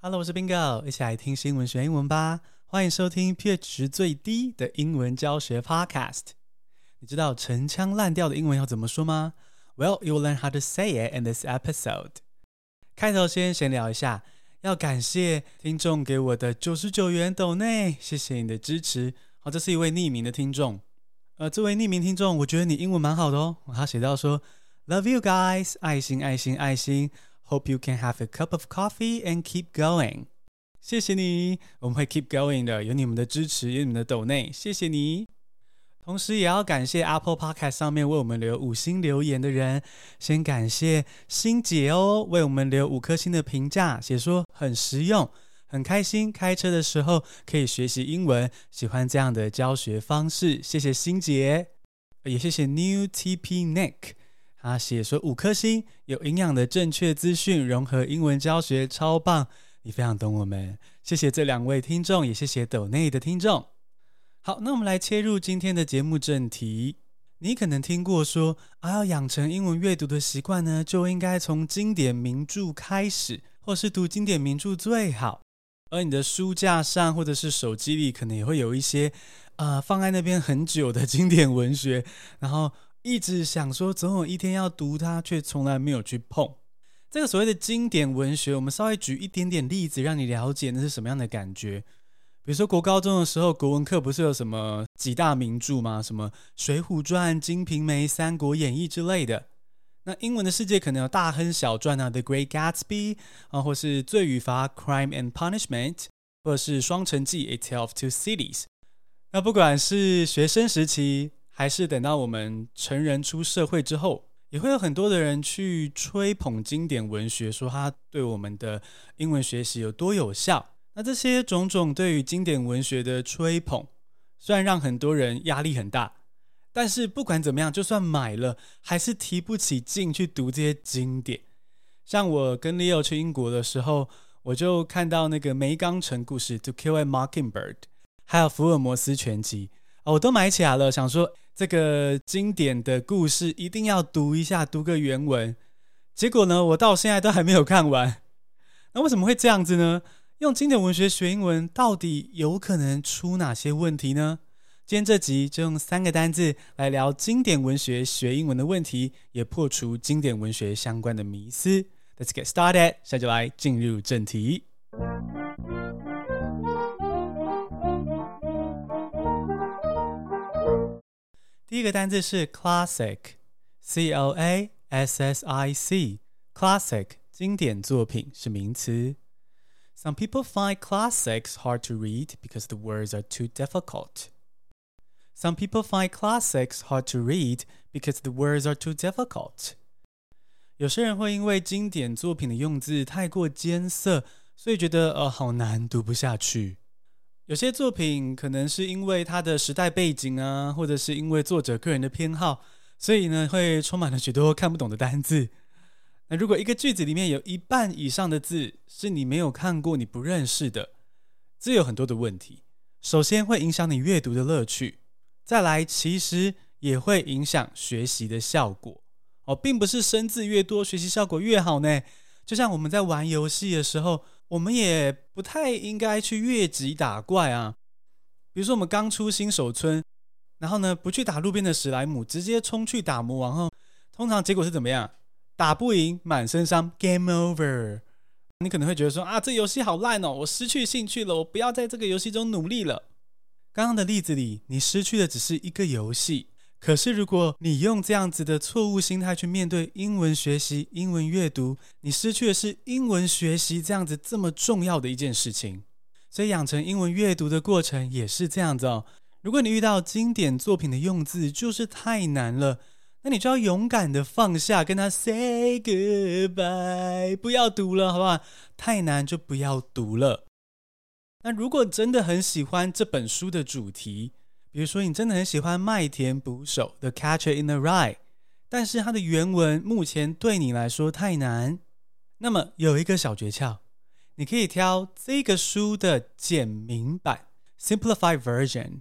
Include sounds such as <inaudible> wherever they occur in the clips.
Hello，我是 Bingo，一起来听新闻学英文吧。欢迎收听 pH 值最低的英文教学 Podcast。你知道陈腔滥调的英文要怎么说吗？Well, you will learn how to say it in this episode。开头先闲聊一下，要感谢听众给我的九十九元抖内，谢谢你的支持。好，这是一位匿名的听众。呃，这位匿名听众，我觉得你英文蛮好的哦。他写到说：“Love you guys，爱心爱心爱心。” Hope you can have a cup of coffee and keep going。谢谢你，我们会 keep going 的，有你们的支持，有你们的抖内，谢谢你。同时也要感谢 Apple Podcast 上面为我们留五星留言的人，先感谢欣姐哦，为我们留五颗星的评价，写说很实用，很开心，开车的时候可以学习英文，喜欢这样的教学方式，谢谢欣姐，也谢谢 New TP Nick。他写说五颗星，有营养的正确资讯，融合英文教学，超棒！你非常懂我们，谢谢这两位听众，也谢谢抖内的听众。好，那我们来切入今天的节目正题。你可能听过说，啊，要养成英文阅读的习惯呢，就应该从经典名著开始，或是读经典名著最好。而你的书架上或者是手机里，可能也会有一些，呃，放在那边很久的经典文学，然后。一直想说总有一天要读它，却从来没有去碰这个所谓的经典文学。我们稍微举一点点例子，让你了解那是什么样的感觉。比如说，国高中的时候，国文课不是有什么几大名著吗？什么《水浒传》《金瓶梅》《三国演义》之类的。那英文的世界可能有《大亨小传》啊，《The Great Gatsby》啊，或是《罪与罚》（Crime and Punishment），或者是《双城记》（A Tale of Two Cities）。那不管是学生时期，还是等到我们成人出社会之后，也会有很多的人去吹捧经典文学，说它对我们的英文学习有多有效。那这些种种对于经典文学的吹捧，虽然让很多人压力很大，但是不管怎么样，就算买了，还是提不起劲去读这些经典。像我跟 Leo 去英国的时候，我就看到那个《梅冈城故事》（To Kill a Mockingbird），还有《福尔摩斯全集》，我都买起来了，想说。这个经典的故事一定要读一下，读个原文。结果呢，我到现在都还没有看完。<laughs> 那为什么会这样子呢？用经典文学学英文，到底有可能出哪些问题呢？今天这集就用三个单字来聊经典文学学英文的问题，也破除经典文学相关的迷思。Let's get started，现在就来进入正题。第一个单字是 classic，c l a s s i c，classic 经典作品是名词。Some people find classics hard to read because the words are too difficult. Some people find classics hard to read because the words are too difficult. 有些人会因为经典作品的用字太过艰涩，所以觉得呃好难，读不下去。 有些作品可能是因为它的时代背景啊，或者是因为作者个人的偏好，所以呢会充满了许多看不懂的单字。<laughs> 那如果一个句子里面有一半以上的字是你没有看过、你不认识的，这有很多的问题。首先会影响你阅读的乐趣，再来其实也会影响学习的效果。哦，并不是生字越多学习效果越好呢。就像我们在玩游戏的时候。我们也不太应该去越级打怪啊。比如说，我们刚出新手村，然后呢，不去打路边的史莱姆，直接冲去打魔王后，通常结果是怎么样？打不赢，满身伤，Game Over。你可能会觉得说啊，这游戏好烂哦，我失去兴趣了，我不要在这个游戏中努力了。刚刚的例子里，你失去的只是一个游戏。可是，如果你用这样子的错误心态去面对英文学习、英文阅读，你失去的是英文学习这样子这么重要的一件事情。所以，养成英文阅读的过程也是这样子哦。如果你遇到经典作品的用字就是太难了，那你就要勇敢的放下，跟他 say goodbye，不要读了，好不好？太难就不要读了。那如果真的很喜欢这本书的主题，比如说，你真的很喜欢《麦田捕手》The Catcher in the Rye，但是它的原文目前对你来说太难。那么有一个小诀窍，你可以挑这个书的简明版 （Simplified Version），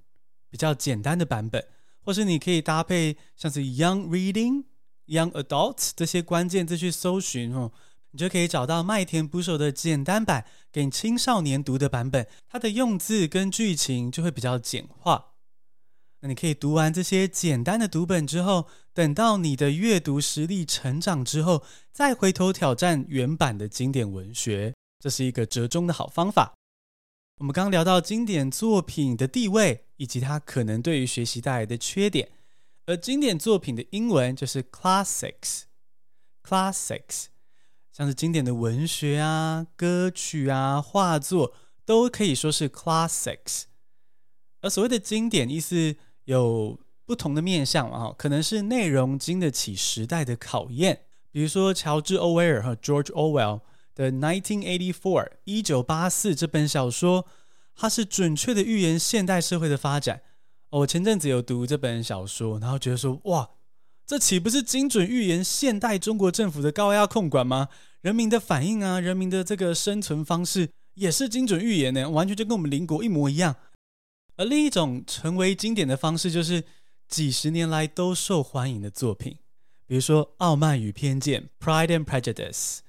比较简单的版本，或是你可以搭配像是 Young Reading、Young Adults 这些关键字去搜寻哦。你就可以找到麦田捕手的简单版，给青少年读的版本，它的用字跟剧情就会比较简化。那你可以读完这些简单的读本之后，等到你的阅读实力成长之后，再回头挑战原版的经典文学，这是一个折中的好方法。我们刚聊到经典作品的地位，以及它可能对于学习带来的缺点，而经典作品的英文就是 classics，classics，像是经典的文学啊、歌曲啊、画作，都可以说是 classics。而所谓的经典，意思有不同的面向啊，可能是内容经得起时代的考验，比如说乔治·欧威尔和 George Orwell 的《1984》一九八四这本小说，它是准确的预言现代社会的发展。我前阵子有读这本小说，然后觉得说，哇，这岂不是精准预言现代中国政府的高压控管吗？人民的反应啊，人民的这个生存方式也是精准预言呢，完全就跟我们邻国一模一样。而另一种成为经典的方式，就是几十年来都受欢迎的作品，比如说《傲慢与偏见》（Pride and Prejudice）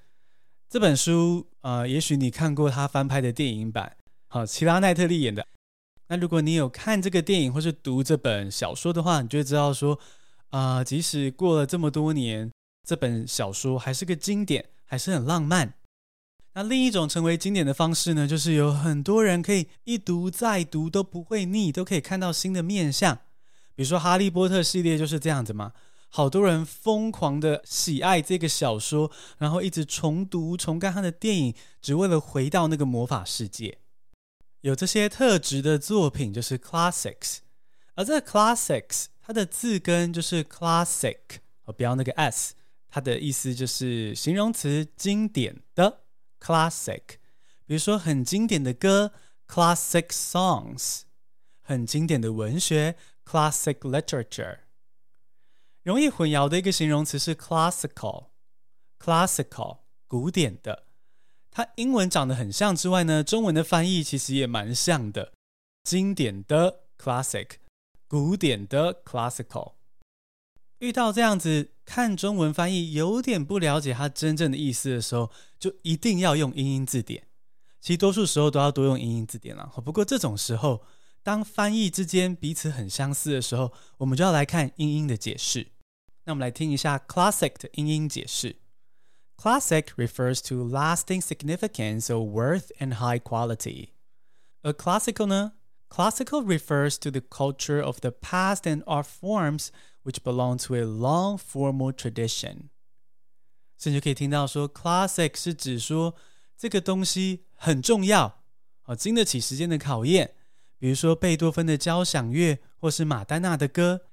这本书，呃，也许你看过他翻拍的电影版，好，奇拉奈特利演的。那如果你有看这个电影或是读这本小说的话，你就会知道说，啊、呃，即使过了这么多年，这本小说还是个经典，还是很浪漫。那另一种成为经典的方式呢，就是有很多人可以一读再读都不会腻，都可以看到新的面相。比如说《哈利波特》系列就是这样子嘛，好多人疯狂的喜爱这个小说，然后一直重读、重看他的电影，只为了回到那个魔法世界。有这些特质的作品就是 classics，而这个 classics 它的字根就是 classic，哦，不要那个 s，它的意思就是形容词经典的。Classic，比如说很经典的歌，classic songs；很经典的文学，classic literature。容易混淆的一个形容词是 classical，classical 古典的。它英文长得很像之外呢，中文的翻译其实也蛮像的。经典的 classic，古典的 classical。遇到这样子看中文翻译有点不了解它真正的意思的时候，就一定要用英英字典。其实多数时候都要多用英英字典了。不过这种时候，当翻译之间彼此很相似的时候，我们就要来看英英的解释。那我们来听一下 classic 的英英解释：Classic refers to lasting significance or worth and high quality。而 classical 呢？Classical refers to the culture of the past and art forms。which belong to a long formal tradition，甚至可以听到说，classic 是指说这个东西很重要，啊，经得起时间的考验。比如说贝多芬的交响乐，或是马丹娜的歌。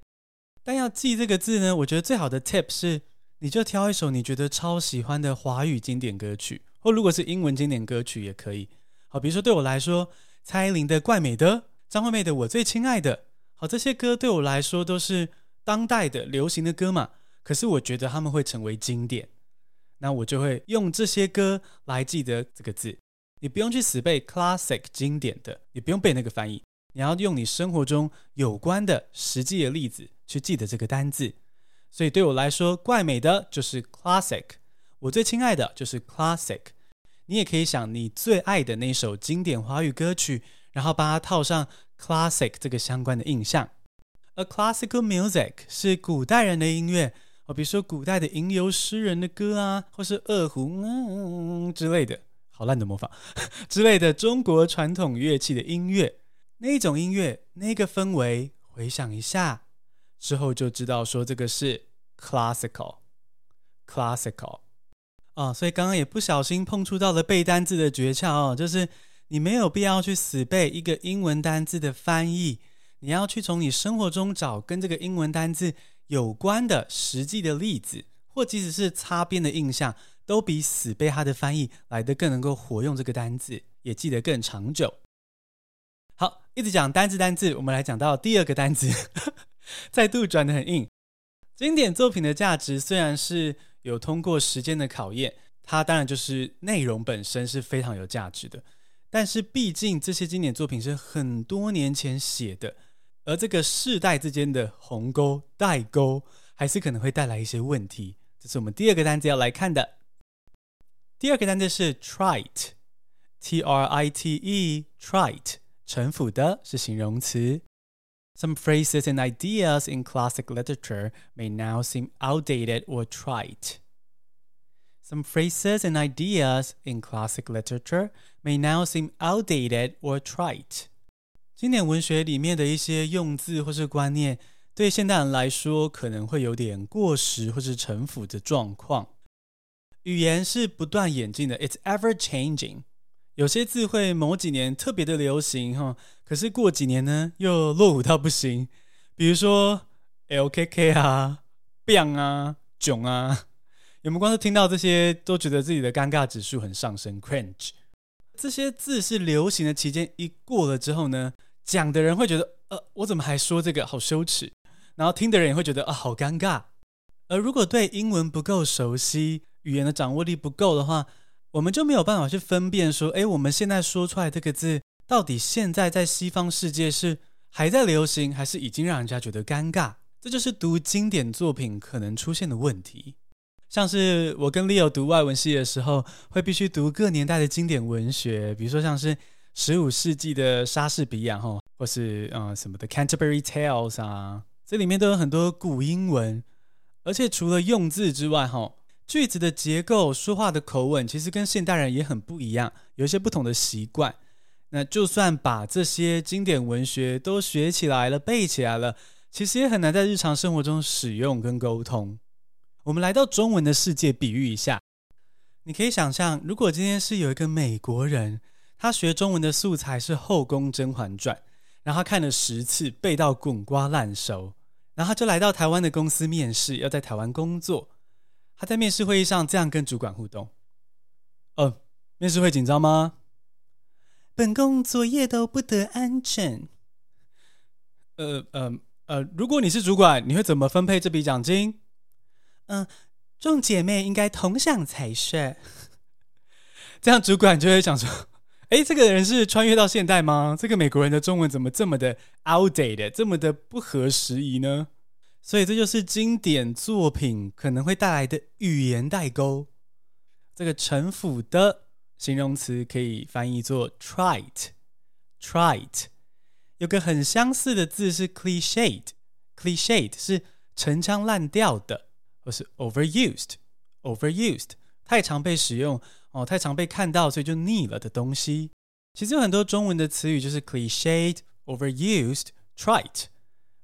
但要记这个字呢，我觉得最好的 tip 是，你就挑一首你觉得超喜欢的华语经典歌曲，或如果是英文经典歌曲也可以。好，比如说对我来说，蔡依林的《怪美的》，张惠妹的《我最亲爱的》，好，这些歌对我来说都是。当代的流行的歌嘛，可是我觉得他们会成为经典，那我就会用这些歌来记得这个字。你不用去死背 classic 经典的，你不用背那个翻译，你要用你生活中有关的实际的例子去记得这个单字。所以对我来说，怪美的就是 classic，我最亲爱的就是 classic。你也可以想你最爱的那首经典华语歌曲，然后把它套上 classic 这个相关的印象。A classical music 是古代人的音乐，哦，比如说古代的吟游诗人的歌啊，或是二胡嗯之类的，好烂的模仿 <laughs> 之类的中国传统乐器的音乐，那种音乐，那个氛围，回想一下之后就知道说这个是 classical，classical 哦，所以刚刚也不小心碰触到了背单字的诀窍哦，就是你没有必要去死背一个英文单字的翻译。你要去从你生活中找跟这个英文单字有关的实际的例子，或即使是擦边的印象，都比死背它的翻译来得更能够活用这个单字，也记得更长久。好，一直讲单字单字，我们来讲到第二个单字，<laughs> 再度转得很硬。经典作品的价值虽然是有通过时间的考验，它当然就是内容本身是非常有价值的，但是毕竟这些经典作品是很多年前写的。而这个世代之间的鸿沟、代沟，还是可能会带来一些问题。这是我们第二个单词要来看的。第二个单词是 trite，t r i t e，trite，陈腐的是形容词。Some phrases and ideas in classic literature may now seem outdated or trite. Some phrases and ideas in classic literature may now seem outdated or trite. 经典文学里面的一些用字或是观念，对现代人来说可能会有点过时或是陈腐的状况。语言是不断演进的，It's ever changing。有些字汇某几年特别的流行哈， 可是过几年呢又落伍到不行。比如说 LKK 啊、Bang 啊、囧啊，有没有光是听到这些都觉得自己的尴尬指数很上升？Cringe。这些字是流行的期间一过了之后呢，讲的人会觉得呃，我怎么还说这个，好羞耻。然后听的人也会觉得啊，好尴尬。而如果对英文不够熟悉，语言的掌握力不够的话，我们就没有办法去分辨说，诶，我们现在说出来这个字，到底现在在西方世界是还在流行，还是已经让人家觉得尴尬？这就是读经典作品可能出现的问题。像是我跟 Leo 读外文系的时候，会必须读各年代的经典文学，比如说像是十五世纪的莎士比亚，哈，或是啊什么的 Canterbury Tales 啊，这里面都有很多古英文，而且除了用字之外，哈。句子的结构、说话的口吻，其实跟现代人也很不一样，有一些不同的习惯。那就算把这些经典文学都学起来了、背起来了，其实也很难在日常生活中使用跟沟通。我们来到中文的世界，比喻一下，你可以想象，如果今天是有一个美国人，他学中文的素材是《后宫甄嬛传》，然后他看了十次，背到滚瓜烂熟，然后就来到台湾的公司面试，要在台湾工作。他在面试会议上这样跟主管互动：“呃，面试会紧张吗？本宫昨夜都不得安枕。呃呃呃，如果你是主管，你会怎么分配这笔奖金？嗯、呃，众姐妹应该同享才是。<laughs> 这样主管就会想说：哎，这个人是穿越到现代吗？这个美国人的中文怎么这么的 outdated，这么的不合时宜呢？”所以这就是经典作品可能会带来的语言代沟。这个城府的形容词可以翻译作 trite，trite。有个很相似的字是 cliched，cliched 是陈腔滥调的，或是 overused，overused 太常被使用哦，太常被看到，所以就腻了的东西。其实有很多中文的词语就是 cliched，overused，trite。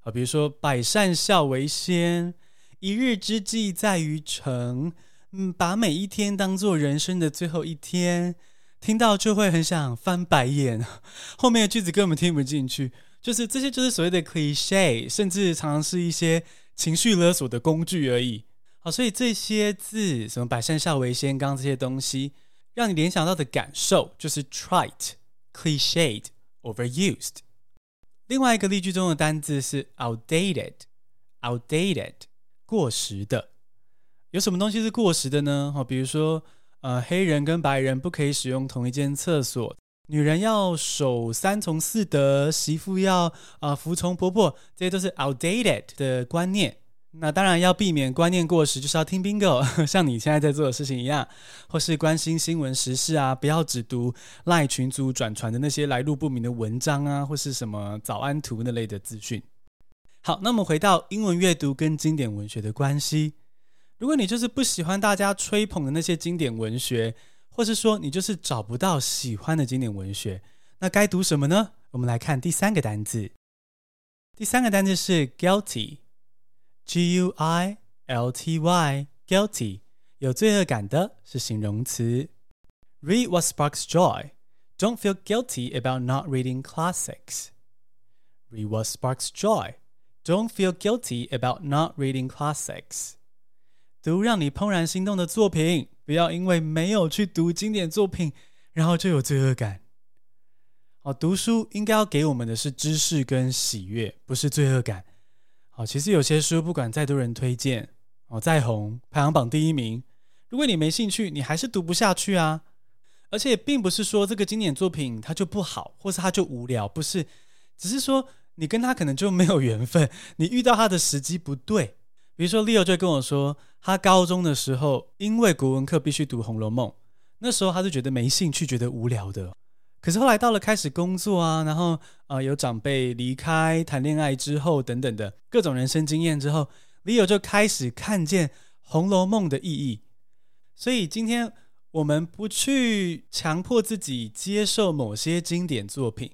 啊，比如说“百善孝为先”，“一日之计在于晨”，嗯，把每一天当做人生的最后一天，听到就会很想翻白眼。后面的句子根本听不进去，<laughs> 就是这些就是所谓的 cliché，甚至常常是一些情绪勒索的工具而已。好，所以这些字，什么“百善孝为先”，刚刚这些东西，让你联想到的感受就是 trite、cliched、overused。另外一个例句中的单字是 outdated，outdated，过时的。有什么东西是过时的呢？好，比如说，呃，黑人跟白人不可以使用同一间厕所，女人要守三从四德，媳妇要啊、服从婆婆，这些都是 outdated 的观念。那当然要避免观念过时，就是要听 bingo，<laughs> 像你现在在做的事情一样，或是关心新闻时事啊，不要只读赖群组转传的那些来路不明的文章啊，或是什么早安图那类的资讯。好，那么回到英文阅读跟经典文学的关系，如果你就是不喜欢大家吹捧的那些经典文学，或是说你就是找不到喜欢的经典文学，那该读什么呢？我们来看第三个单字，第三个单字是 guilty。G U I L T Y，guilty，有罪恶感的是形容词。Read what sparks joy. Don't feel guilty about not reading classics. Read what sparks joy. Don't feel guilty about not reading classics. 读让你怦然心动的作品，不要因为没有去读经典作品，然后就有罪恶感。好，读书应该要给我们的是知识跟喜悦，不是罪恶感。好，其实有些书不管再多人推荐，哦，再红，排行榜第一名，如果你没兴趣，你还是读不下去啊。而且并不是说这个经典作品它就不好，或是它就无聊，不是，只是说你跟他可能就没有缘分，你遇到他的时机不对。比如说，Leo 就跟我说，他高中的时候因为国文课必须读《红楼梦》，那时候他是觉得没兴趣，觉得无聊的。可是后来到了开始工作啊，然后啊、呃、有长辈离开、谈恋爱之后等等的各种人生经验之后，Leo 就开始看见《红楼梦》的意义。所以今天我们不去强迫自己接受某些经典作品，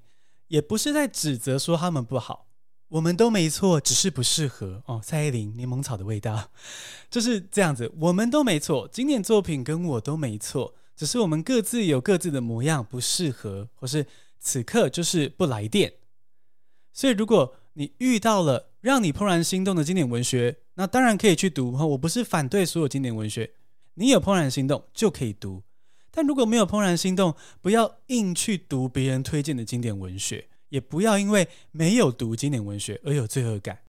也不是在指责说他们不好，我们都没错，只是不适合哦。蔡依林柠檬草的味道 <laughs> 就是这样子，我们都没错，经典作品跟我都没错。只是我们各自有各自的模样，不适合，或是此刻就是不来电。所以，如果你遇到了让你怦然心动的经典文学，那当然可以去读哈。我不是反对所有经典文学，你有怦然心动就可以读。但如果没有怦然心动，不要硬去读别人推荐的经典文学，也不要因为没有读经典文学而有罪恶感。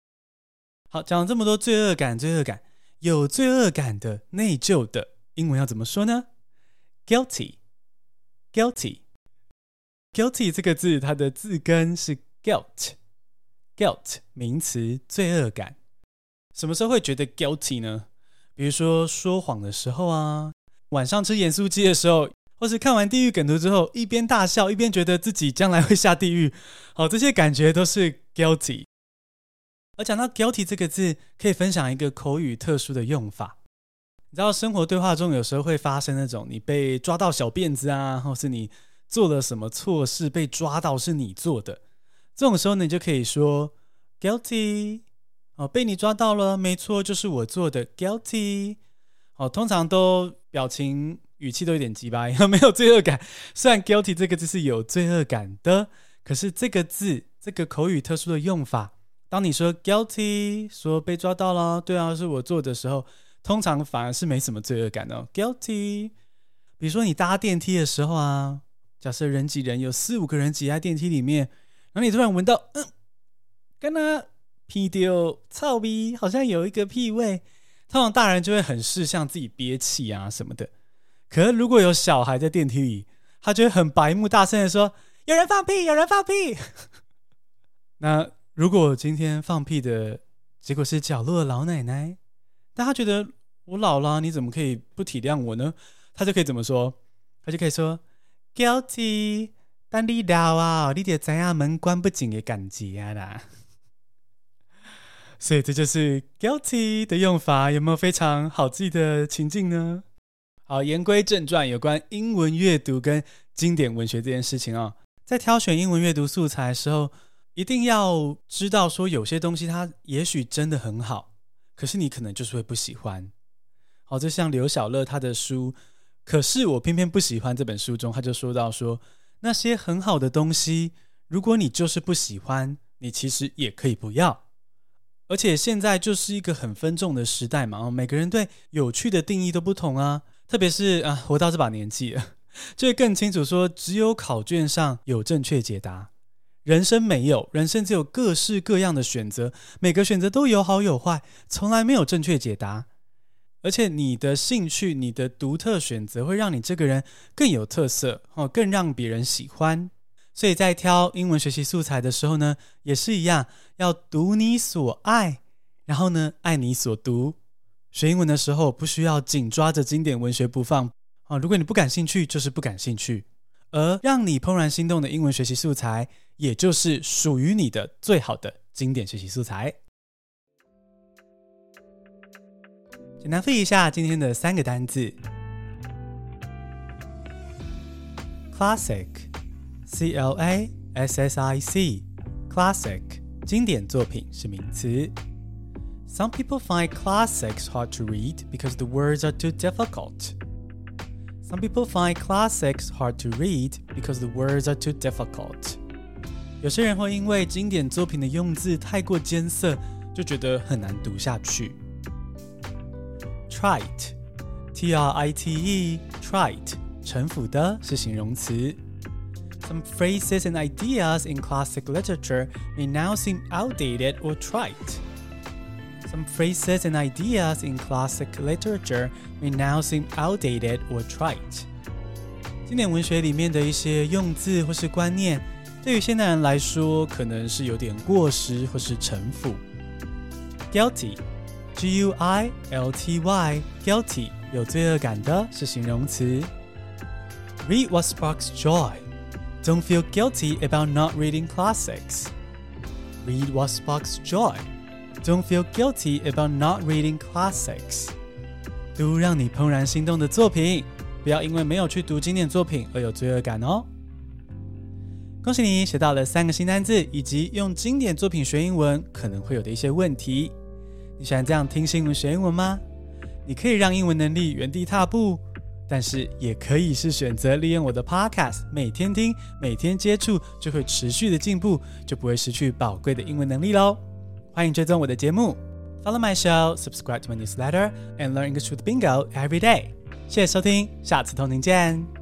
好，讲了这么多罪恶感，罪恶感，有罪恶感的、内疚的，英文要怎么说呢？Guilty，guilty，guilty 这个字，它的字根是 guilt，guilt 名词，罪恶感。什么时候会觉得 guilty 呢？比如说说谎的时候啊，晚上吃盐酥鸡的时候，或是看完地狱梗图之后，一边大笑一边觉得自己将来会下地狱。好，这些感觉都是 guilty。而讲到 guilty 这个字，可以分享一个口语特殊的用法。你知道生活对话中有时候会发生那种你被抓到小辫子啊，或是你做了什么错事被抓到是你做的，这种时候呢，你就可以说 guilty 哦，被你抓到了，没错，就是我做的 guilty 哦，通常都表情语气都有点鸡掰，没有罪恶感。虽然 guilty 这个字是有罪恶感的，可是这个字这个口语特殊的用法，当你说 guilty 说被抓到了，对啊，是我做的时候。通常反而是没什么罪恶感哦，guilty。比如说你搭电梯的时候啊，假设人挤人，有四五个人挤在电梯里面，然后你突然闻到，嗯，跟那屁丢操逼，好像有一个屁味，通常大人就会很识相自己憋气啊什么的。可是如果有小孩在电梯里，他就会很白目，大声的说：“有人放屁，有人放屁。<laughs> ”那如果今天放屁的结果是角落的老奶奶？但他觉得我老了，你怎么可以不体谅我呢？他就可以怎么说？他就可以说 guilty，但你老啊，你得知影门关不紧的感觉啊啦。<laughs> 所以这就是 guilty 的用法，有没有非常好记的情境呢？好，言归正传，有关英文阅读跟经典文学这件事情啊、在挑选英文阅读素材的时候，一定要知道说有些东西它也许真的很好。可是你可能就是会不喜欢，好，就像刘小乐他的书，可是我偏偏不喜欢这本书中，他就说到说那些很好的东西，如果你就是不喜欢，你其实也可以不要。而且现在就是一个很分众的时代嘛，每个人对有趣的定义都不同啊，特别是啊，活到这把年纪了，<laughs> 就会更清楚说，只有考卷上有正确解答。人生没有，人生只有各式各样的选择，每个选择都有好有坏，从来没有正确解答。而且你的兴趣、你的独特选择，会让你这个人更有特色哦，更让别人喜欢。所以在挑英文学习素材的时候呢，也是一样，要读你所爱，然后呢，爱你所读。学英文的时候，不需要紧抓着经典文学不放啊。如果你不感兴趣，就是不感兴趣。而让你怦然心动的英文学习素材。也就是属于你的最好的经典学习素材。简单复一下今天的三个单字：classic，c l a s s i c，classic，经典作品是名词。Some people find classics hard to read because the words are too difficult. Some people find classics hard to read because the words are too difficult. 有些人会因为经典作品的用字太过艰涩，就觉得很难读下去。Trite，T-R-I-T-E，trite，陈腐的是形容词。Some phrases and ideas in classic literature may now seem outdated or trite. Some phrases and ideas in classic literature may now seem outdated or trite. 经典文学里面的一些用字或是观念。对于现代人来说，可能是有点过时或是陈腐。Guilty，G-U-I-L-T-Y，guilty 有罪恶感的是形容词。 Read what sparks joy. Don't feel guilty about not reading classics. Read what sparks joy. Don't feel guilty about not reading classics. 读让你怦然心动的作品，不要因为没有去读经典作品而有罪恶感哦。恭喜你学到了三个新单字，以及用经典作品学英文可能会有的一些问题。你喜欢这样听新闻学英文吗？你可以让英文能力原地踏步，但是也可以是选择利用我的 Podcast，每天听，每天接触，就会持续的进步，就不会失去宝贵的英文能力喽。欢迎追踪我的节目，Follow my show, subscribe to my newsletter, and learn English with Bingo every day。谢谢收听，下次同您见。